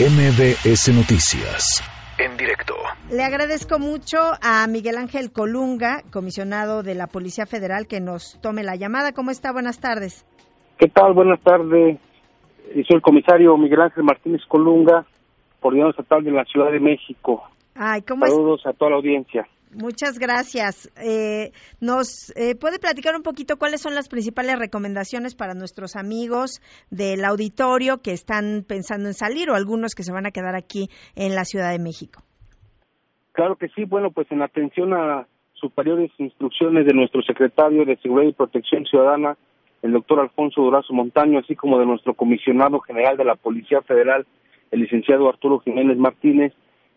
MBS Noticias. En directo. Le agradezco mucho a Miguel Ángel Colunga, comisionado de la Policía Federal, que nos tome la llamada. ¿Cómo está? Buenas tardes. ¿Qué tal? Buenas tardes. Soy el comisario Miguel Ángel Martínez Colunga, coordinador estatal de la Ciudad de México. Ay, ¿cómo Saludos a toda la audiencia. Muchas gracias. Eh, ¿Nos eh, puede platicar un poquito cuáles son las principales recomendaciones para nuestros amigos del auditorio que están pensando en salir o algunos que se van a quedar aquí en la Ciudad de México? Claro que sí. Bueno, pues en atención a superiores instrucciones de nuestro secretario de Seguridad y Protección Ciudadana, el doctor Alfonso Durazo Montaño, así como de nuestro comisionado general de la Policía Federal, el licenciado Arturo Jiménez Martínez,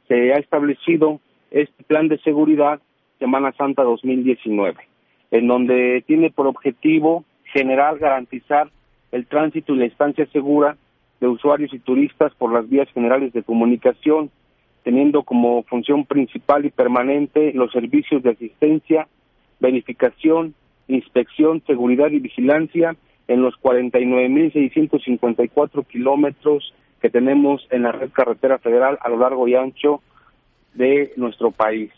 se ha establecido este plan de seguridad Semana Santa 2019, en donde tiene por objetivo general garantizar el tránsito y la estancia segura de usuarios y turistas por las vías generales de comunicación, teniendo como función principal y permanente los servicios de asistencia, verificación, inspección, seguridad y vigilancia en los 49.654 kilómetros que tenemos en la red carretera federal a lo largo y ancho de nuestro país.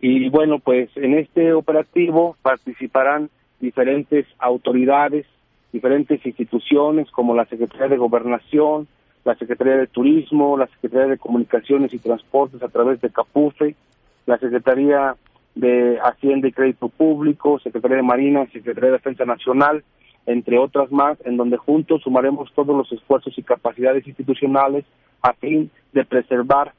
Y bueno, pues en este operativo participarán diferentes autoridades, diferentes instituciones como la Secretaría de Gobernación, la Secretaría de Turismo, la Secretaría de Comunicaciones y Transportes a través de CAPUFE, la Secretaría de Hacienda y Crédito Público, Secretaría de Marina, Secretaría de Defensa Nacional, entre otras más, en donde juntos sumaremos todos los esfuerzos y capacidades institucionales a fin de preservar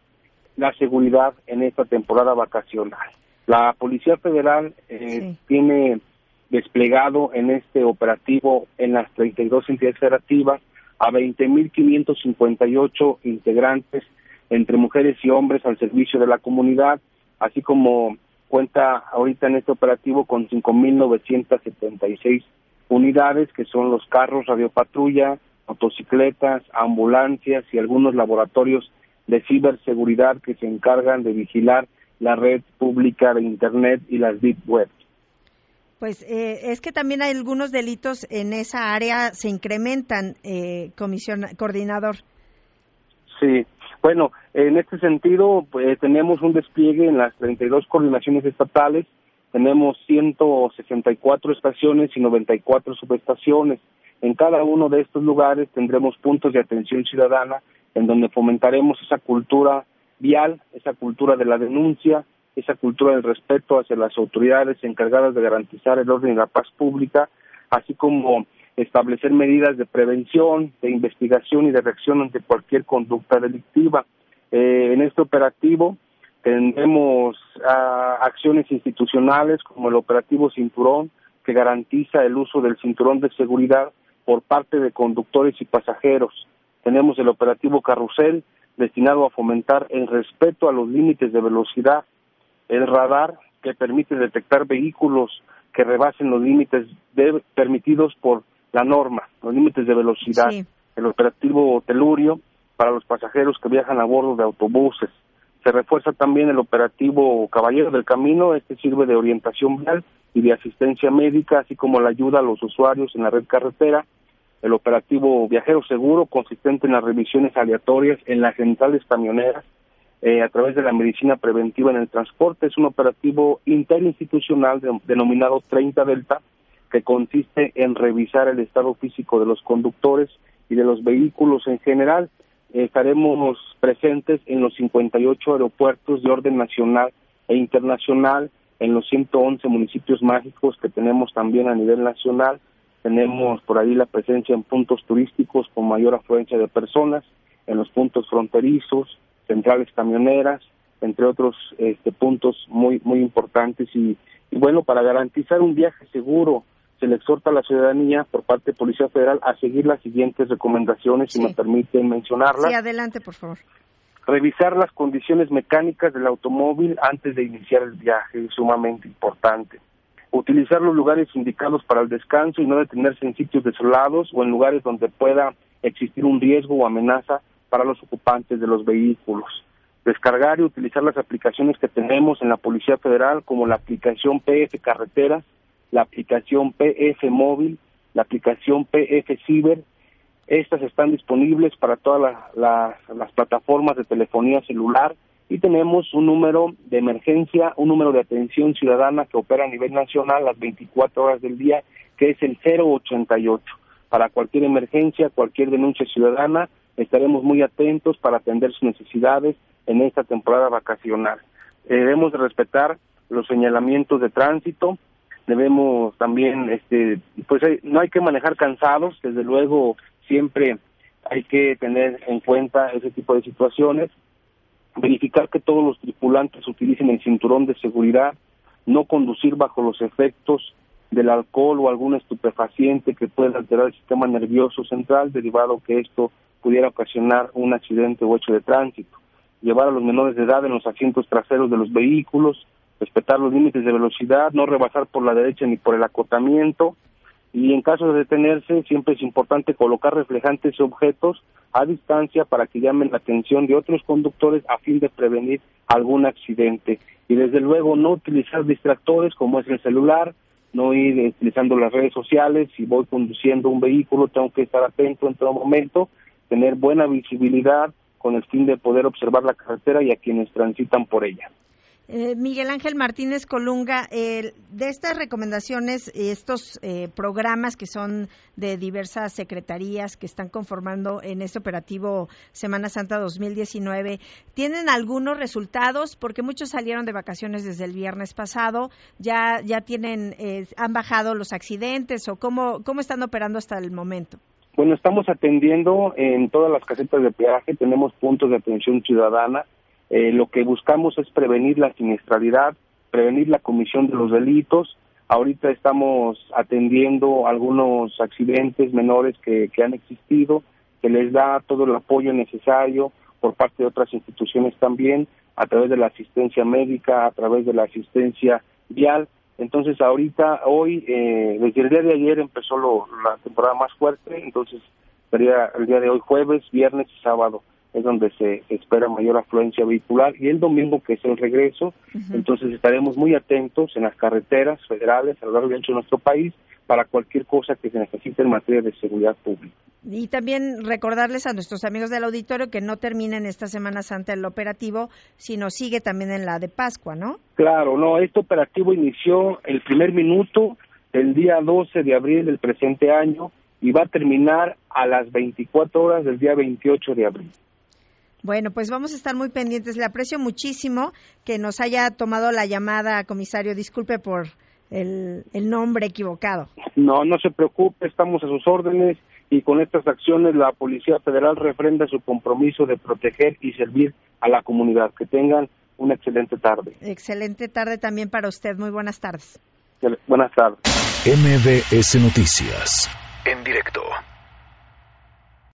la seguridad en esta temporada vacacional. La Policía Federal eh, tiene desplegado en este operativo en las 32 entidades federativas a 20.558 integrantes entre mujeres y hombres al servicio de la comunidad, así como cuenta ahorita en este operativo con 5.976 unidades que son los carros radiopatrulla, motocicletas, ambulancias y algunos laboratorios de ciberseguridad que se encargan de vigilar la red pública de Internet y las deep web. Pues eh, es que también hay algunos delitos en esa área se incrementan, eh, comisión coordinador. Sí, bueno, en este sentido pues, tenemos un despliegue en las 32 coordinaciones estatales, tenemos 164 estaciones y 94 subestaciones. En cada uno de estos lugares tendremos puntos de atención ciudadana en donde fomentaremos esa cultura vial, esa cultura de la denuncia, esa cultura del respeto hacia las autoridades encargadas de garantizar el orden y la paz pública, así como establecer medidas de prevención, de investigación y de reacción ante cualquier conducta delictiva. Eh, en este operativo tendremos ah, acciones institucionales como el operativo Cinturón, que garantiza el uso del cinturón de seguridad por parte de conductores y pasajeros. Tenemos el operativo Carrusel, destinado a fomentar el respeto a los límites de velocidad, el radar, que permite detectar vehículos que rebasen los límites permitidos por la norma, los límites de velocidad, el operativo Telurio para los pasajeros que viajan a bordo de autobuses. Se refuerza también el operativo Caballero del Camino, este sirve de orientación vial y de asistencia médica, así como la ayuda a los usuarios en la red carretera el operativo Viajero Seguro, consistente en las revisiones aleatorias en las centrales camioneras eh, a través de la medicina preventiva en el transporte. Es un operativo interinstitucional denominado 30 Delta, que consiste en revisar el estado físico de los conductores y de los vehículos en general. estaremos presentes en los 58 aeropuertos de orden nacional e internacional, en los 111 municipios mágicos que tenemos también a nivel nacional, tenemos por ahí la presencia en puntos turísticos con mayor afluencia de personas, en los puntos fronterizos, centrales camioneras, entre otros este, puntos muy muy importantes y, bueno, para garantizar un viaje seguro, se le exhorta a la ciudadanía por parte de Policía Federal a seguir las siguientes recomendaciones, si me permiten mencionarlas. Sí, adelante, por favor. Revisar las condiciones mecánicas del automóvil antes de iniciar el viaje, es sumamente importante utilizar los lugares indicados para el descanso y no detenerse en sitios desolados o en lugares donde pueda existir un riesgo o amenaza para los ocupantes de los vehículos. Descargar y utilizar las aplicaciones que tenemos en la Policía Federal como la aplicación PF Carreteras, la aplicación PF Móvil, la aplicación PF Ciber Estas están disponibles para todas las plataformas de telefonía celular y tenemos un número de emergencia, un número de atención ciudadana que opera a nivel nacional las 24 horas del día, que es el 088. Para cualquier emergencia, cualquier denuncia ciudadana, estaremos muy atentos para atender sus necesidades en esta temporada vacacional. Debemos respetar los señalamientos de tránsito, debemos también, este, pues no hay que manejar cansados, desde luego siempre hay que tener en cuenta ese tipo de situaciones, verificar que todos los tripulantes utilicen el cinturón de seguridad, no conducir bajo los efectos del alcohol o algún estupefaciente que pueda alterar el sistema nervioso central, derivado que esto pudiera ocasionar un accidente o hecho de tránsito, llevar a los menores de edad en los asientos traseros de los vehículos, respetar los límites de velocidad, no rebasar por la derecha ni por el acotamiento, y en caso de detenerse siempre es importante colocar reflejantes objetos a distancia para que llamen la atención de otros conductores a fin de prevenir algún accidente y desde luego no utilizar distractores como es el celular, no ir utilizando las redes sociales, si voy conduciendo un vehículo tengo que estar atento en todo momento, tener buena visibilidad con el fin de poder observar la carretera y a quienes transitan por ella. Eh, Miguel Ángel Martínez Colunga, de estas recomendaciones, estos eh, programas que son de diversas secretarías que están conformando en este operativo Semana Santa 2019, ¿tienen algunos resultados? Porque muchos salieron de vacaciones desde el viernes pasado, ya ya tienen, eh, han bajado los accidentes o cómo cómo están operando hasta el momento. Bueno, estamos atendiendo en todas las casetas de peaje, tenemos puntos de atención ciudadana eh, lo que buscamos es prevenir la siniestralidad, prevenir la comisión de los delitos. Ahorita estamos atendiendo algunos accidentes menores que, han existido, que les da todo el apoyo necesario por parte de otras instituciones también, a través de la asistencia médica, a través de la asistencia vial. Entonces ahorita, hoy, eh, desde el día de ayer empezó la temporada más fuerte, entonces sería el día de hoy jueves, viernes y sábado es donde se espera mayor afluencia vehicular y el domingo que es el regreso, entonces estaremos muy atentos en las carreteras federales a lo largo y ancho de nuestro país para cualquier cosa que se necesite en materia de seguridad pública. Y también recordarles a nuestros amigos del auditorio que no terminen esta Semana Santa el operativo, sino sigue también en la de Pascua, ¿no? Claro, no, este operativo inició el primer minuto el día 12 de abril del presente año y va a terminar a las 24 horas del día 28 de abril. Bueno, pues vamos a estar muy pendientes. Le aprecio muchísimo que nos haya tomado la llamada, comisario. Disculpe por el, nombre equivocado. No, no se preocupe, estamos a sus órdenes y con estas acciones la Policía Federal refrenda su compromiso de proteger y servir a la comunidad. Que tengan una excelente tarde. Excelente tarde también para usted. Muy buenas tardes. Buenas tardes. MBS Noticias, en directo.